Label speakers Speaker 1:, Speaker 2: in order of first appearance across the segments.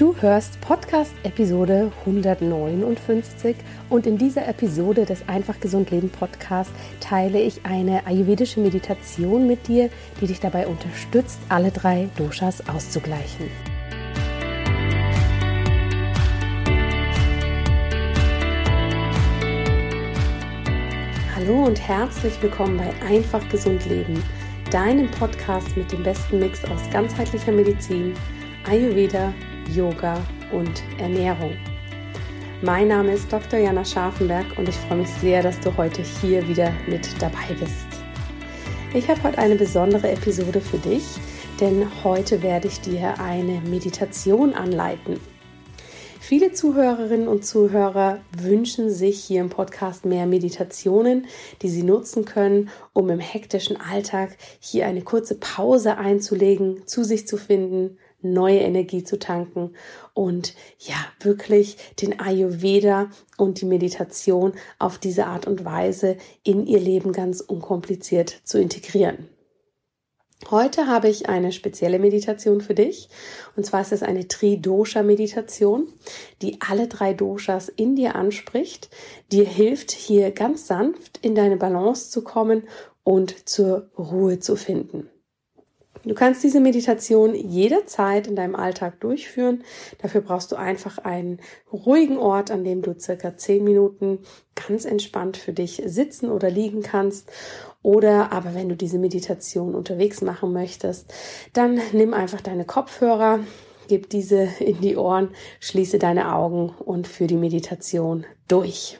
Speaker 1: Du hörst Podcast Episode 159 und in dieser Episode des Einfach Gesund Leben Podcast teile ich eine ayurvedische Meditation mit dir, die dich dabei unterstützt, alle drei Doshas auszugleichen. Hallo und herzlich willkommen bei Einfach Gesund Leben, deinem Podcast mit dem besten Mix aus ganzheitlicher Medizin, Ayurveda, Yoga und Ernährung. Mein Name ist Dr. Jana Scharfenberg und ich freue mich sehr, dass du heute hier wieder mit dabei bist. Ich habe heute eine besondere Episode für dich, denn heute werde ich dir eine Meditation anleiten. Viele Zuhörerinnen und Zuhörer wünschen sich hier im Podcast mehr Meditationen, die sie nutzen können, um im hektischen Alltag hier eine kurze Pause einzulegen, zu sich zu finden, neue Energie zu tanken und ja, wirklich den Ayurveda und die Meditation auf diese Art und Weise in ihr Leben ganz unkompliziert zu integrieren. Heute habe ich eine spezielle Meditation für dich. Und zwar ist es eine Tri-Dosha-Meditation, die alle drei Doshas in dir anspricht, dir hilft, hier ganz sanft in deine Balance zu kommen und zur Ruhe zu finden. Du kannst diese Meditation jederzeit in deinem Alltag durchführen. Dafür brauchst du einfach einen ruhigen Ort, an dem du circa zehn Minuten ganz entspannt für dich sitzen oder liegen kannst. Oder aber wenn du diese Meditation unterwegs machen möchtest, dann nimm einfach deine Kopfhörer, gib diese in die Ohren, schließe deine Augen und führe die Meditation durch.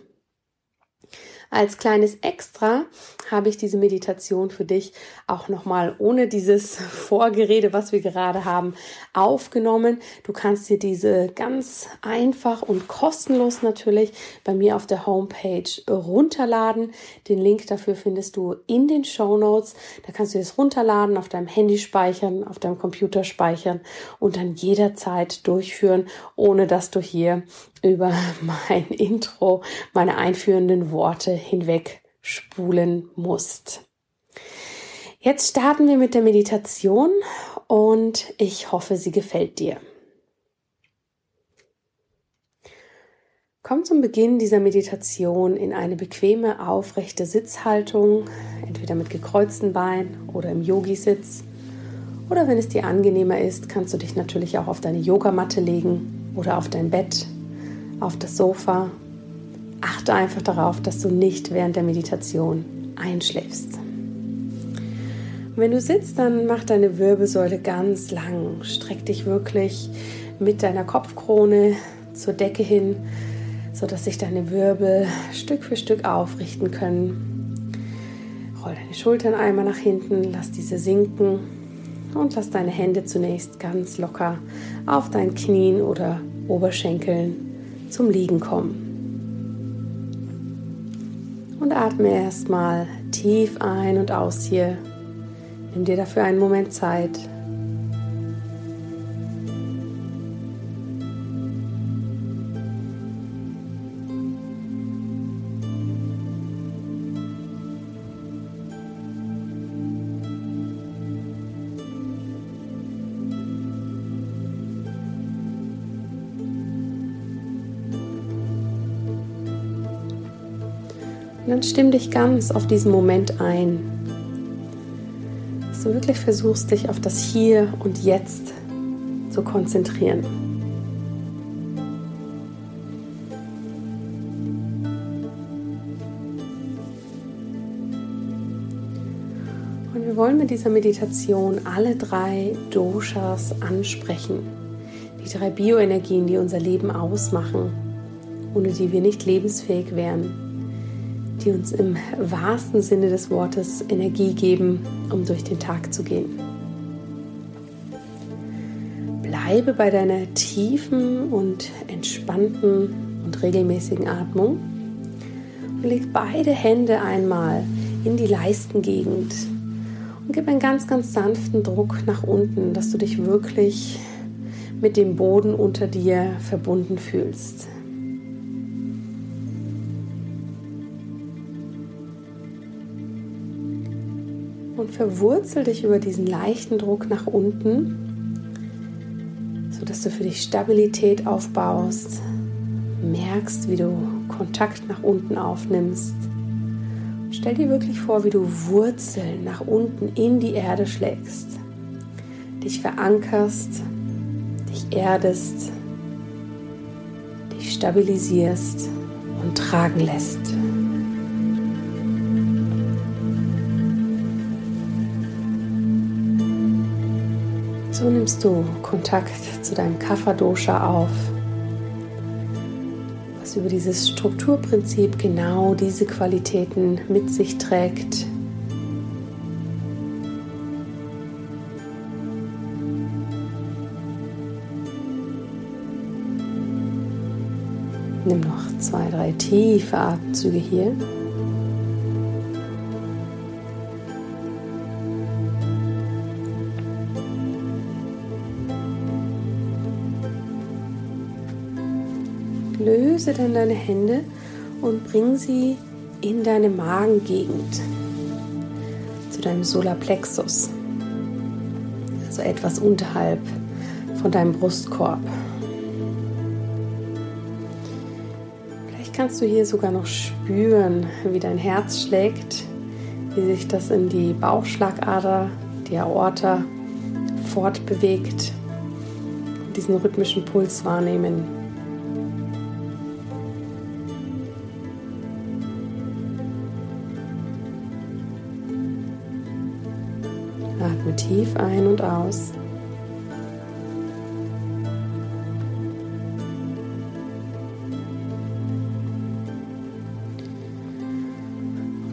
Speaker 1: Als kleines Extra habe ich diese Meditation für dich auch nochmal ohne dieses Vorgerede, was wir gerade haben, aufgenommen. Du kannst dir diese ganz einfach und kostenlos natürlich bei mir auf der Homepage runterladen. Den Link dafür findest du in den Show Notes. Da kannst du es runterladen, auf deinem Handy speichern, auf deinem Computer speichern und dann jederzeit durchführen, ohne dass du hier über mein Intro, meine einführenden Worte hinweg spulen musst. Jetzt starten wir mit der Meditation und ich hoffe, sie gefällt dir. Komm zum Beginn dieser Meditation in eine bequeme, aufrechte Sitzhaltung, entweder mit gekreuzten Beinen oder im Yogi-Sitz. Oder wenn es dir angenehmer ist, kannst du dich natürlich auch auf deine Yogamatte legen oder auf dein Bett auf das Sofa. Achte einfach darauf, dass du nicht während der Meditation einschläfst. wenn du sitzt, dann mach deine Wirbelsäule ganz lang. Streck dich wirklich mit deiner Kopfkrone zur Decke hin, sodass sich deine Wirbel Stück für Stück aufrichten können. Roll deine Schultern einmal nach hinten, lass diese sinken und lass deine Hände zunächst ganz locker auf deinen Knien oder Oberschenkeln zum Liegen kommen. Und atme erstmal tief ein und aus hier. Nimm dir dafür einen Moment Zeit. Und dann stimm dich ganz auf diesen Moment ein. Dass du wirklich versuchst, dich auf das Hier und Jetzt zu konzentrieren. Und wir wollen mit dieser Meditation alle drei Doshas ansprechen. Die drei Bioenergien, die unser Leben ausmachen, ohne die wir nicht lebensfähig wären. Die uns im wahrsten Sinne des Wortes Energie geben, um durch den Tag zu gehen. Bleibe bei deiner tiefen und entspannten und regelmäßigen Atmung und leg beide Hände einmal in die Leistengegend und gib einen ganz, ganz sanften Druck nach unten, dass du dich wirklich mit dem Boden unter dir verbunden fühlst. Verwurzel dich über diesen leichten Druck nach unten sodass du für dich Stabilität aufbaust, merkst, wie du Kontakt nach unten aufnimmst. stell dir wirklich vor, wie du Wurzeln nach unten in die Erde schlägst, dich verankerst, dich erdest, dich stabilisierst und tragen lässt. So nimmst du Kontakt zu deinem Kapha-Dosha auf, was über dieses Strukturprinzip genau diese Qualitäten mit sich trägt. Nimm noch zwei, drei tiefe Atemzüge hier. Löse dann deine Hände und bring sie in deine Magengegend, zu deinem Solarplexus, also etwas unterhalb von deinem Brustkorb. Vielleicht kannst du hier sogar noch spüren, wie dein Herz schlägt, wie sich das in die Bauchschlagader, die Aorta fortbewegt, diesen rhythmischen Puls wahrnehmen. Tief ein und aus.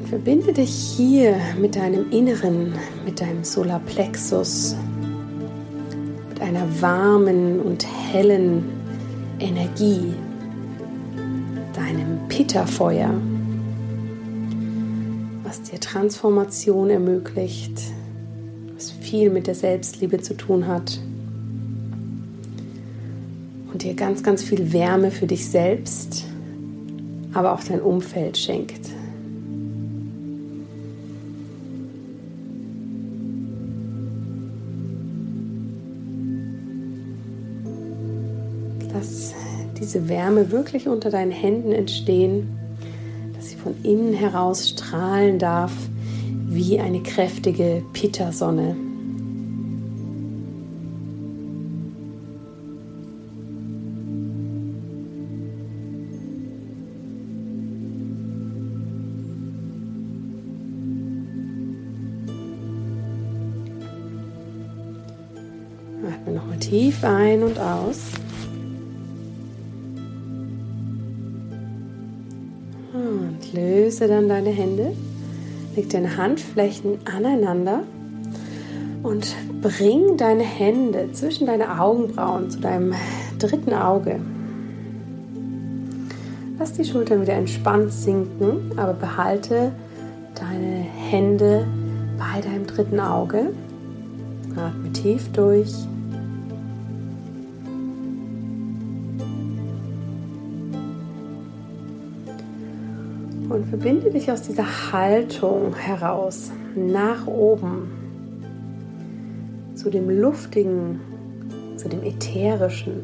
Speaker 1: Verbinde dich hier mit deinem Inneren, mit deinem Solarplexus, mit einer warmen und hellen Energie, deinem Pitta-Feuer, was dir Transformation ermöglicht viel mit der Selbstliebe zu tun hat und dir ganz, ganz viel Wärme für dich selbst, aber auch dein Umfeld schenkt. Lass diese Wärme wirklich unter deinen Händen entstehen, dass sie von innen heraus strahlen darf wie eine kräftige Pitta-Sonne. Tief ein und aus. Und löse dann deine Hände. Leg deine Handflächen aneinander und bring deine Hände zwischen deine Augenbrauen zu deinem dritten Auge. Lass die Schultern wieder entspannt sinken, aber behalte deine Hände bei deinem dritten Auge. Atme tief durch. Und verbinde dich aus dieser Haltung heraus nach oben zu dem Luftigen, zu dem Ätherischen.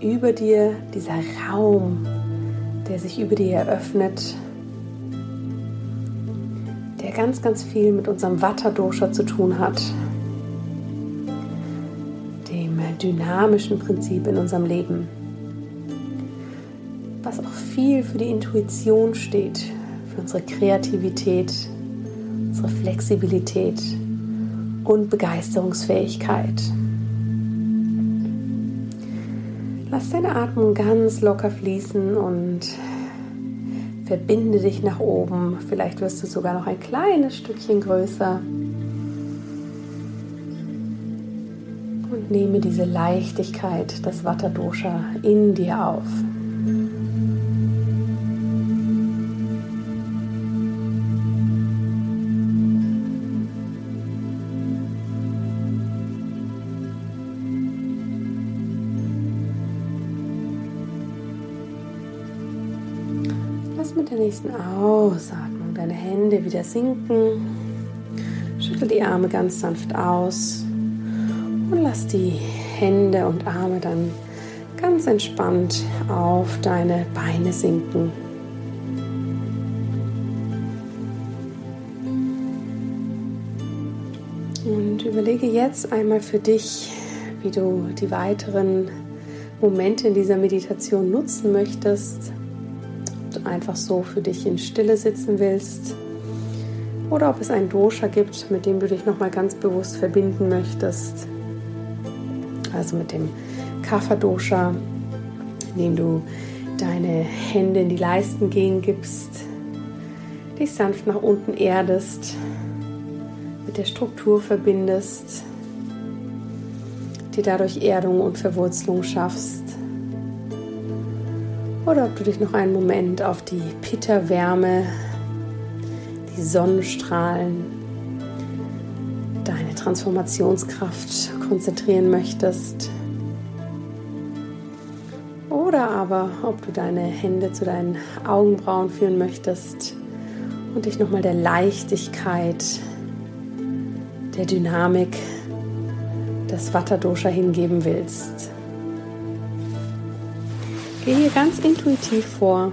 Speaker 1: Über dir dieser Raum, der sich über dir eröffnet ganz, ganz viel mit unserem Vata-Dosha zu tun hat, dem dynamischen Prinzip in unserem Leben, was auch viel für die Intuition steht, für unsere Kreativität, unsere Flexibilität und Begeisterungsfähigkeit. Lass deine Atmung ganz locker fließen und verbinde dich nach oben. Vielleicht wirst du sogar noch ein kleines Stückchen größer. Und nehme diese Leichtigkeit, das Vata Dosha in dir auf. Nächsten Ausatmung deine Hände wieder sinken. Schüttel die Arme ganz sanft aus und lass die Hände und Arme dann ganz entspannt auf deine Beine sinken. Und überlege jetzt einmal für dich, wie du die weiteren Momente in dieser Meditation nutzen möchtest einfach so für dich in Stille sitzen willst oder ob es ein Dosha gibt, mit dem du dich nochmal ganz bewusst verbinden möchtest. Also mit dem Kapha-Dosha, indem du deine Hände in die Leisten gehen gibst, dich sanft nach unten erdest, mit der Struktur verbindest, dir dadurch Erdung und Verwurzelung schaffst oder ob du dich noch einen Moment auf die Pitta-Wärme, die Sonnenstrahlen, deine Transformationskraft konzentrieren möchtest. Oder aber ob du deine Hände zu deinen Augenbrauen führen möchtest und dich nochmal der Leichtigkeit, der Dynamik des Vata-Dosha hingeben willst. Geh hier ganz intuitiv vor.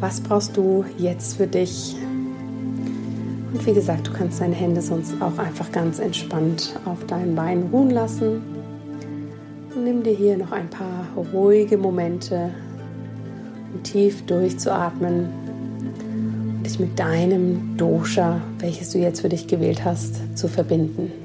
Speaker 1: Was brauchst du jetzt für dich? Und wie gesagt, du kannst deine Hände sonst auch einfach ganz entspannt auf deinen Beinen ruhen lassen. Und nimm dir hier noch ein paar ruhige Momente, um tief durchzuatmen und dich mit deinem Dosha, welches du jetzt für dich gewählt hast, zu verbinden.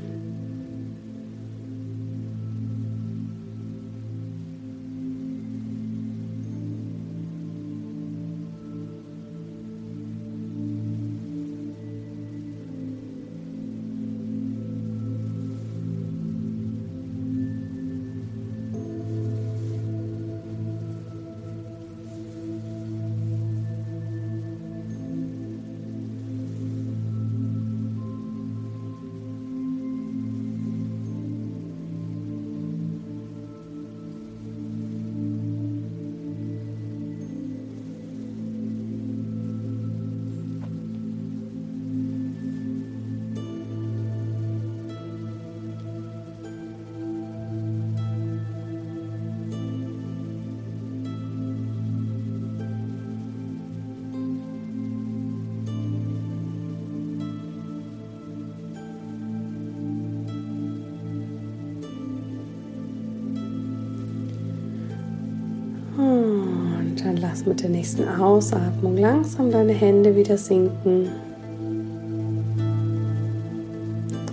Speaker 1: Mit der nächsten Ausatmung langsam deine Hände wieder sinken.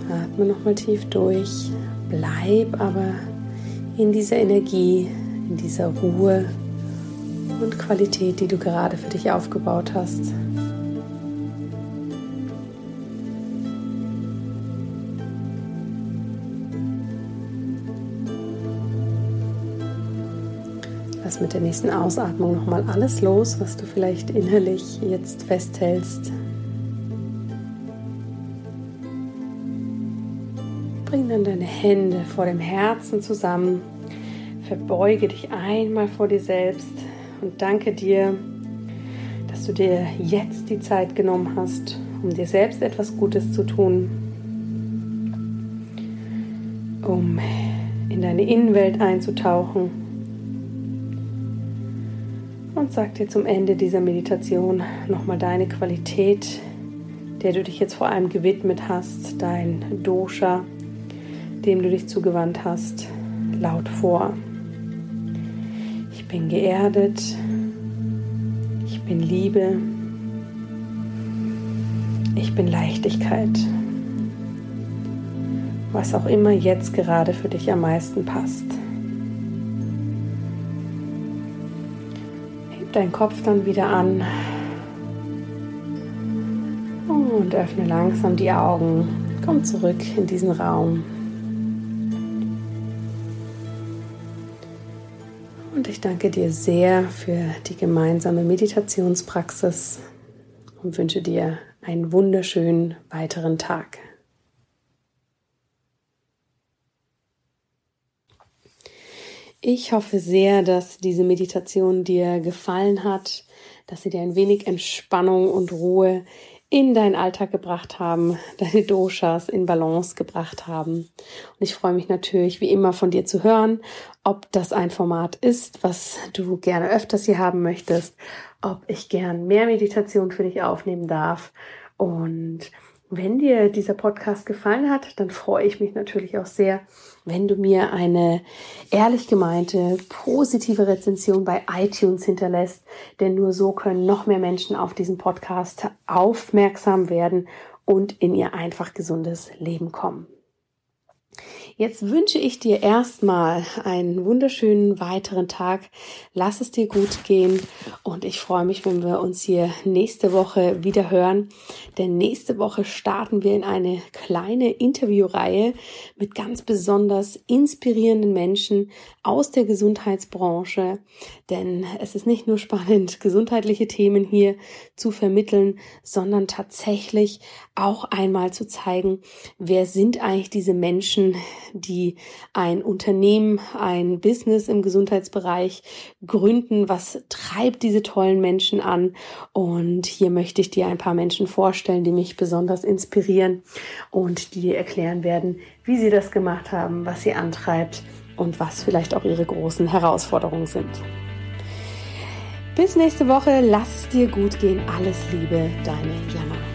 Speaker 1: Atme nochmal tief durch. Bleib aber in dieser Energie, in dieser Ruhe und Qualität, die du gerade für dich aufgebaut hast. Lass mit der nächsten Ausatmung nochmal alles los, was du vielleicht innerlich jetzt festhältst. Bring dann deine Hände vor dem Herzen zusammen. Verbeuge dich einmal vor dir selbst und danke dir, dass du dir jetzt die Zeit genommen hast, um dir selbst etwas Gutes zu tun, um in deine Innenwelt einzutauchen und sag dir zum Ende dieser Meditation nochmal deine Qualität der du dich jetzt vor allem gewidmet hast, dein Dosha, dem du dich zugewandt hast, laut vor. Ich bin geerdet, ich bin Liebe, ich bin Leichtigkeit. Was auch immer jetzt gerade für dich am meisten passt. Deinen Kopf dann wieder an und öffne langsam die Augen. Komm zurück in diesen Raum. Und ich danke dir sehr für die gemeinsame Meditationspraxis und wünsche dir einen wunderschönen weiteren Tag. Ich hoffe sehr, dass diese Meditation dir gefallen hat, dass sie dir ein wenig Entspannung und Ruhe in deinen Alltag gebracht haben, deine Doshas in Balance gebracht haben. Und ich freue mich natürlich, wie immer, von dir zu hören, ob das ein Format ist, was du gerne öfters hier haben möchtest, ob ich gern mehr Meditation für dich aufnehmen darf. Und wenn dir dieser Podcast gefallen hat, dann freue ich mich natürlich auch sehr, wenn du mir eine ehrlich gemeinte, positive Rezension bei iTunes hinterlässt, denn nur so können noch mehr Menschen auf diesen Podcast aufmerksam werden und in ihr einfach gesundes Leben kommen. Jetzt wünsche ich dir erstmal einen wunderschönen weiteren Tag. Lass es dir gut gehen und ich freue mich, wenn wir uns hier nächste Woche wieder hören. Denn nächste Woche starten wir in eine kleine Interviewreihe mit ganz besonders inspirierenden Menschen aus der Gesundheitsbranche. Denn es ist nicht nur spannend, gesundheitliche Themen hier zu vermitteln, sondern tatsächlich auch einmal zu zeigen, wer sind eigentlich diese Menschen, die ein Unternehmen, ein Business im Gesundheitsbereich gründen. Was treibt diese tollen Menschen an? Und hier möchte ich dir ein paar Menschen vorstellen, die mich besonders inspirieren und die dir erklären werden, wie sie das gemacht haben, was sie antreibt und was vielleicht auch ihre großen Herausforderungen sind. Bis nächste Woche, lass es dir gut gehen. Alles Liebe, deine Jan.